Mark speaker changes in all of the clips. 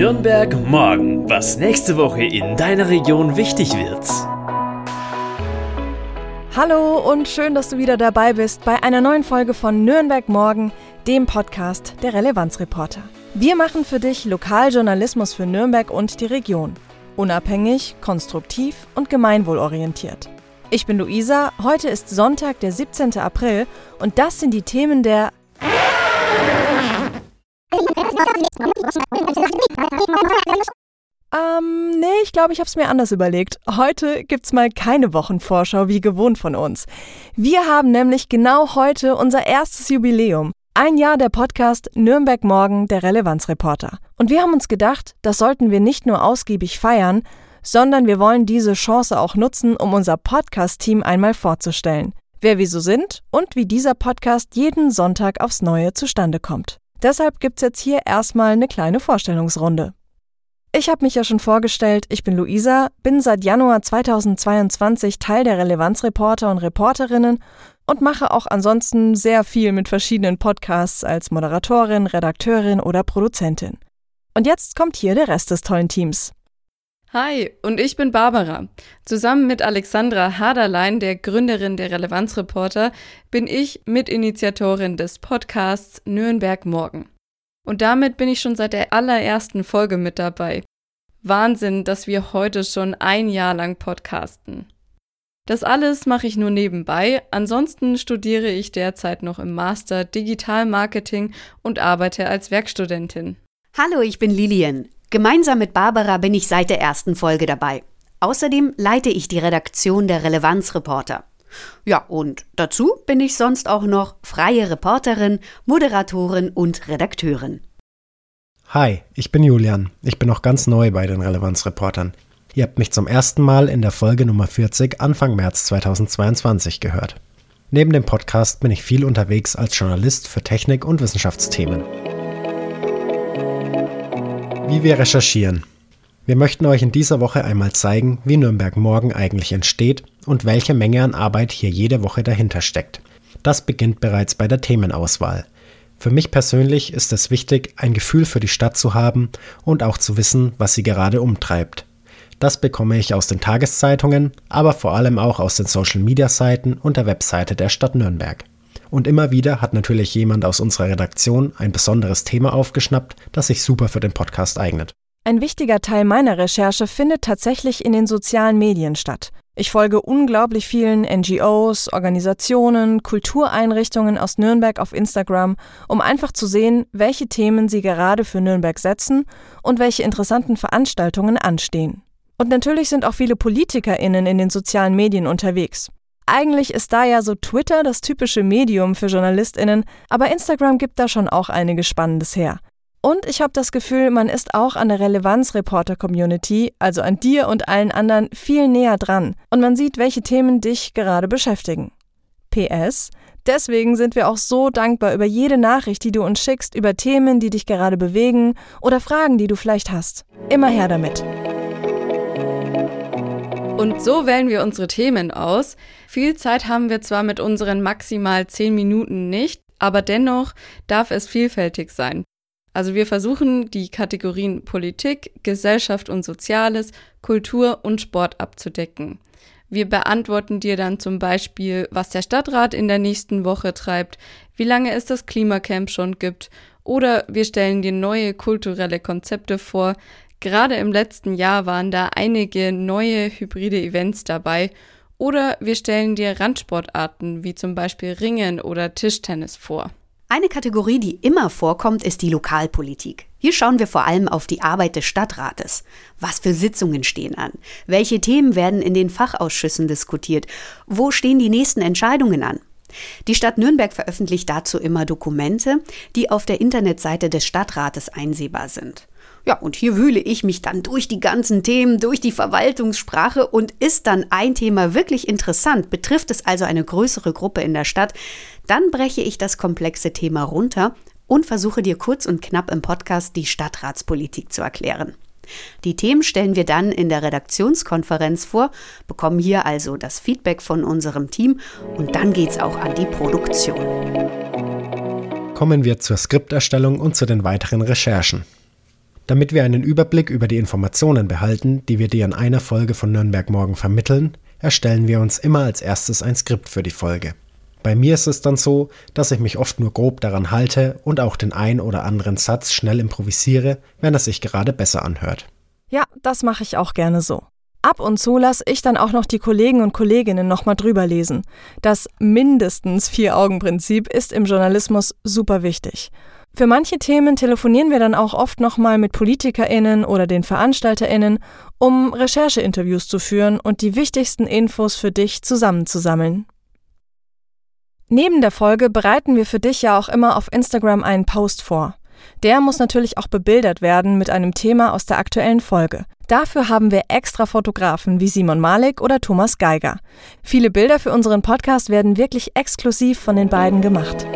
Speaker 1: Nürnberg morgen, was nächste Woche in deiner Region wichtig wird.
Speaker 2: Hallo und schön, dass du wieder dabei bist bei einer neuen Folge von Nürnberg morgen, dem Podcast der Relevanzreporter. Wir machen für dich Lokaljournalismus für Nürnberg und die Region. Unabhängig, konstruktiv und gemeinwohlorientiert. Ich bin Luisa, heute ist Sonntag, der 17. April und das sind die Themen der ähm, nee, ich glaube, ich habe es mir anders überlegt. Heute gibt's mal keine Wochenvorschau wie gewohnt von uns. Wir haben nämlich genau heute unser erstes Jubiläum. Ein Jahr der Podcast Nürnberg Morgen, der Relevanzreporter. Und wir haben uns gedacht, das sollten wir nicht nur ausgiebig feiern, sondern wir wollen diese Chance auch nutzen, um unser Podcast-Team einmal vorzustellen. Wer wir so sind und wie dieser Podcast jeden Sonntag aufs Neue zustande kommt. Deshalb gibt's jetzt hier erstmal eine kleine Vorstellungsrunde. Ich habe mich ja schon vorgestellt, ich bin Luisa, bin seit Januar 2022 Teil der Relevanzreporter und Reporterinnen und mache auch ansonsten sehr viel mit verschiedenen Podcasts als Moderatorin, Redakteurin oder Produzentin. Und jetzt kommt hier der Rest des tollen Teams.
Speaker 3: Hi, und ich bin Barbara. Zusammen mit Alexandra Haderlein, der Gründerin der Relevanzreporter, bin ich Mitinitiatorin des Podcasts Nürnberg Morgen. Und damit bin ich schon seit der allerersten Folge mit dabei. Wahnsinn, dass wir heute schon ein Jahr lang podcasten. Das alles mache ich nur nebenbei, ansonsten studiere ich derzeit noch im Master Digital Marketing und arbeite als Werkstudentin.
Speaker 4: Hallo, ich bin Lilian. Gemeinsam mit Barbara bin ich seit der ersten Folge dabei. Außerdem leite ich die Redaktion der Relevanzreporter. Ja, und dazu bin ich sonst auch noch freie Reporterin, Moderatorin und Redakteurin.
Speaker 5: Hi, ich bin Julian. Ich bin noch ganz neu bei den Relevanzreportern. Ihr habt mich zum ersten Mal in der Folge Nummer 40 Anfang März 2022 gehört. Neben dem Podcast bin ich viel unterwegs als Journalist für Technik- und Wissenschaftsthemen wie wir recherchieren. Wir möchten euch in dieser Woche einmal zeigen, wie Nürnberg morgen eigentlich entsteht und welche Menge an Arbeit hier jede Woche dahinter steckt. Das beginnt bereits bei der Themenauswahl. Für mich persönlich ist es wichtig, ein Gefühl für die Stadt zu haben und auch zu wissen, was sie gerade umtreibt. Das bekomme ich aus den Tageszeitungen, aber vor allem auch aus den Social-Media-Seiten und der Webseite der Stadt Nürnberg. Und immer wieder hat natürlich jemand aus unserer Redaktion ein besonderes Thema aufgeschnappt, das sich super für den Podcast eignet.
Speaker 2: Ein wichtiger Teil meiner Recherche findet tatsächlich in den sozialen Medien statt. Ich folge unglaublich vielen NGOs, Organisationen, Kultureinrichtungen aus Nürnberg auf Instagram, um einfach zu sehen, welche Themen sie gerade für Nürnberg setzen und welche interessanten Veranstaltungen anstehen. Und natürlich sind auch viele PolitikerInnen in den sozialen Medien unterwegs. Eigentlich ist da ja so Twitter das typische Medium für JournalistInnen, aber Instagram gibt da schon auch einiges Spannendes her. Und ich habe das Gefühl, man ist auch an der Relevanz-Reporter-Community, also an dir und allen anderen, viel näher dran und man sieht, welche Themen dich gerade beschäftigen. PS, deswegen sind wir auch so dankbar über jede Nachricht, die du uns schickst, über Themen, die dich gerade bewegen oder Fragen, die du vielleicht hast. Immer her damit.
Speaker 3: Und so wählen wir unsere Themen aus. Viel Zeit haben wir zwar mit unseren maximal 10 Minuten nicht, aber dennoch darf es vielfältig sein. Also wir versuchen die Kategorien Politik, Gesellschaft und Soziales, Kultur und Sport abzudecken. Wir beantworten dir dann zum Beispiel, was der Stadtrat in der nächsten Woche treibt, wie lange es das Klimacamp schon gibt, oder wir stellen dir neue kulturelle Konzepte vor, Gerade im letzten Jahr waren da einige neue hybride Events dabei oder wir stellen dir Randsportarten wie zum Beispiel Ringen oder Tischtennis vor.
Speaker 4: Eine Kategorie, die immer vorkommt, ist die Lokalpolitik. Hier schauen wir vor allem auf die Arbeit des Stadtrates. Was für Sitzungen stehen an? Welche Themen werden in den Fachausschüssen diskutiert? Wo stehen die nächsten Entscheidungen an? Die Stadt Nürnberg veröffentlicht dazu immer Dokumente, die auf der Internetseite des Stadtrates einsehbar sind. Ja, und hier wühle ich mich dann durch die ganzen Themen, durch die Verwaltungssprache und ist dann ein Thema wirklich interessant, betrifft es also eine größere Gruppe in der Stadt, dann breche ich das komplexe Thema runter und versuche dir kurz und knapp im Podcast die Stadtratspolitik zu erklären. Die Themen stellen wir dann in der Redaktionskonferenz vor, bekommen hier also das Feedback von unserem Team und dann geht's auch an die Produktion.
Speaker 5: Kommen wir zur Skripterstellung und zu den weiteren Recherchen. Damit wir einen Überblick über die Informationen behalten, die wir dir in einer Folge von Nürnberg Morgen vermitteln, erstellen wir uns immer als erstes ein Skript für die Folge. Bei mir ist es dann so, dass ich mich oft nur grob daran halte und auch den ein oder anderen Satz schnell improvisiere, wenn es sich gerade besser anhört.
Speaker 2: Ja, das mache ich auch gerne so. Ab und zu lasse ich dann auch noch die Kollegen und Kolleginnen nochmal drüber lesen. Das mindestens Vier-Augen-Prinzip ist im Journalismus super wichtig. Für manche Themen telefonieren wir dann auch oft nochmal mit PolitikerInnen oder den VeranstalterInnen, um Rechercheinterviews zu führen und die wichtigsten Infos für dich zusammenzusammeln. Neben der Folge bereiten wir für dich ja auch immer auf Instagram einen Post vor. Der muss natürlich auch bebildert werden mit einem Thema aus der aktuellen Folge. Dafür haben wir extra Fotografen wie Simon Malik oder Thomas Geiger. Viele Bilder für unseren Podcast werden wirklich exklusiv von den beiden gemacht.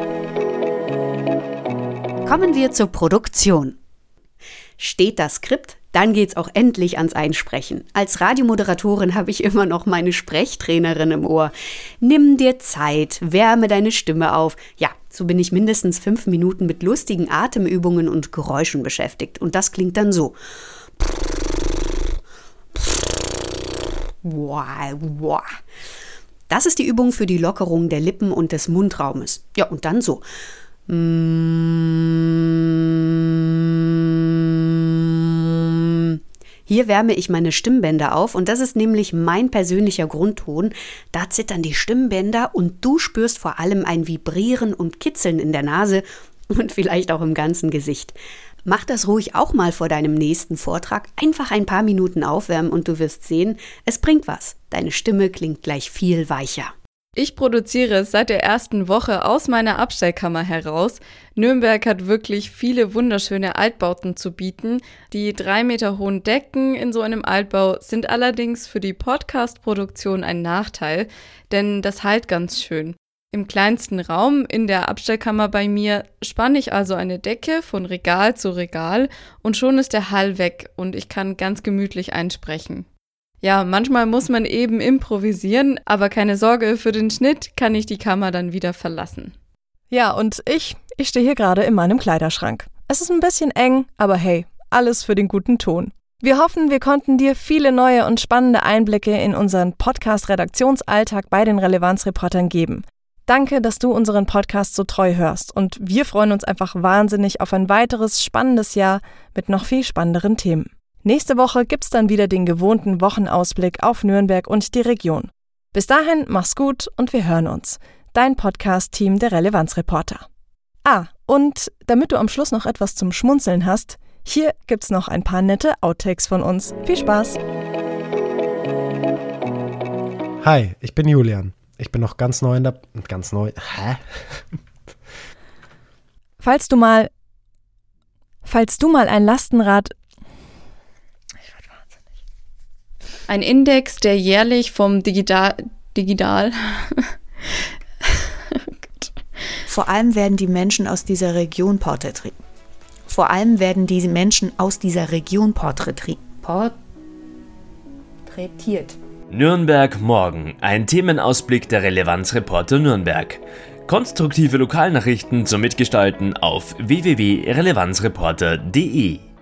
Speaker 4: Kommen wir zur Produktion. Steht das Skript, dann geht's auch endlich ans Einsprechen. Als Radiomoderatorin habe ich immer noch meine Sprechtrainerin im Ohr. Nimm dir Zeit, wärme deine Stimme auf. Ja, so bin ich mindestens fünf Minuten mit lustigen Atemübungen und Geräuschen beschäftigt. Und das klingt dann so. Das ist die Übung für die Lockerung der Lippen und des Mundraumes. Ja, und dann so. Hier wärme ich meine Stimmbänder auf und das ist nämlich mein persönlicher Grundton. Da zittern die Stimmbänder und du spürst vor allem ein Vibrieren und Kitzeln in der Nase und vielleicht auch im ganzen Gesicht. Mach das ruhig auch mal vor deinem nächsten Vortrag. Einfach ein paar Minuten aufwärmen und du wirst sehen, es bringt was. Deine Stimme klingt gleich viel weicher.
Speaker 3: Ich produziere es seit der ersten Woche aus meiner Abstellkammer heraus. Nürnberg hat wirklich viele wunderschöne Altbauten zu bieten. Die drei Meter hohen Decken in so einem Altbau sind allerdings für die Podcast-Produktion ein Nachteil, denn das halt ganz schön. Im kleinsten Raum in der Abstellkammer bei mir spanne ich also eine Decke von Regal zu Regal und schon ist der Hall weg und ich kann ganz gemütlich einsprechen. Ja, manchmal muss man eben improvisieren, aber keine Sorge, für den Schnitt kann ich die Kammer dann wieder verlassen.
Speaker 2: Ja, und ich, ich stehe hier gerade in meinem Kleiderschrank. Es ist ein bisschen eng, aber hey, alles für den guten Ton. Wir hoffen, wir konnten dir viele neue und spannende Einblicke in unseren Podcast-Redaktionsalltag bei den Relevanzreportern geben. Danke, dass du unseren Podcast so treu hörst und wir freuen uns einfach wahnsinnig auf ein weiteres spannendes Jahr mit noch viel spannenderen Themen. Nächste Woche gibt's dann wieder den gewohnten Wochenausblick auf Nürnberg und die Region. Bis dahin, mach's gut und wir hören uns. Dein Podcast-Team der Relevanzreporter. Ah, und damit du am Schluss noch etwas zum Schmunzeln hast, hier gibt's noch ein paar nette Outtakes von uns. Viel Spaß!
Speaker 5: Hi, ich bin Julian. Ich bin noch ganz neu in der. Ganz neu. Hä?
Speaker 2: Falls du mal. Falls du mal ein Lastenrad
Speaker 3: Ein Index, der jährlich vom Digital. Digital.
Speaker 4: Vor allem werden die Menschen aus dieser Region porträtiert. Vor allem werden diese Menschen aus dieser Region porträtiert. Porträtiert.
Speaker 1: Nürnberg morgen. Ein Themenausblick der Relevanzreporter Nürnberg. Konstruktive Lokalnachrichten zum Mitgestalten auf www.relevanzreporter.de